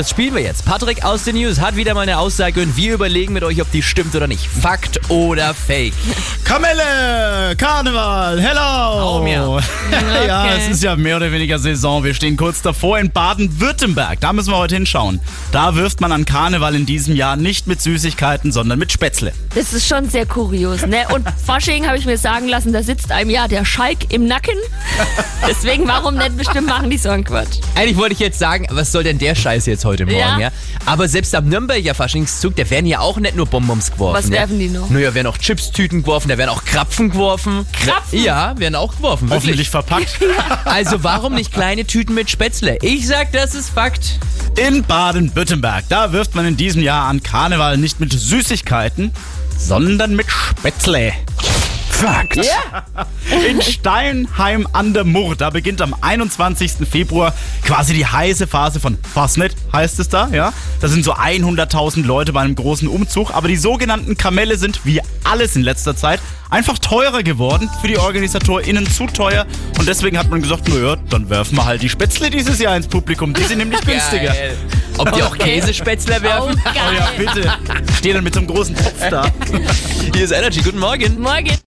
Das spielen wir jetzt. Patrick aus den News hat wieder mal eine Aussage und wir überlegen mit euch, ob die stimmt oder nicht. Fakt oder Fake. Kamelle, Karneval, hello! Hau mir. ja, es ist ja mehr oder weniger Saison. Wir stehen kurz davor in Baden-Württemberg. Da müssen wir heute hinschauen. Da wirft man an Karneval in diesem Jahr nicht mit Süßigkeiten, sondern mit Spätzle. Das ist schon sehr kurios, ne? Und Fasching habe ich mir sagen lassen, da sitzt einem ja der Schalk im Nacken. Deswegen, warum nicht bestimmt machen die so einen Quatsch? Eigentlich wollte ich jetzt sagen, was soll denn der Scheiß jetzt heute Morgen, ja? Ja. Aber selbst am Nürnberger Faschingszug, da werden ja auch nicht nur Bonbons geworfen. Was werfen die noch? Naja, werden auch Chipstüten geworfen, da werden auch Krapfen geworfen. Krapfen? Ja, werden auch geworfen, wirklich. Hoffentlich verpackt. Also warum nicht kleine Tüten mit Spätzle? Ich sag, das ist Fakt. In Baden-Württemberg, da wirft man in diesem Jahr an Karneval nicht mit Süßigkeiten, sondern mit Spätzle. Fakt. In Steinheim an der Murr, da beginnt am 21. Februar quasi die heiße Phase von Fastnet, heißt es da, ja. Da sind so 100.000 Leute bei einem großen Umzug, aber die sogenannten Kamelle sind, wie alles in letzter Zeit, einfach teurer geworden, für die OrganisatorInnen zu teuer und deswegen hat man gesagt, naja, dann werfen wir halt die Spätzle dieses Jahr ins Publikum, die sind nämlich günstiger. Geil. Ob die auch Käsespätzle werfen? Oh, Oh ja, bitte. Steh dann mit so einem großen Topf da. Hier ist Energy, guten Morgen. Morgen.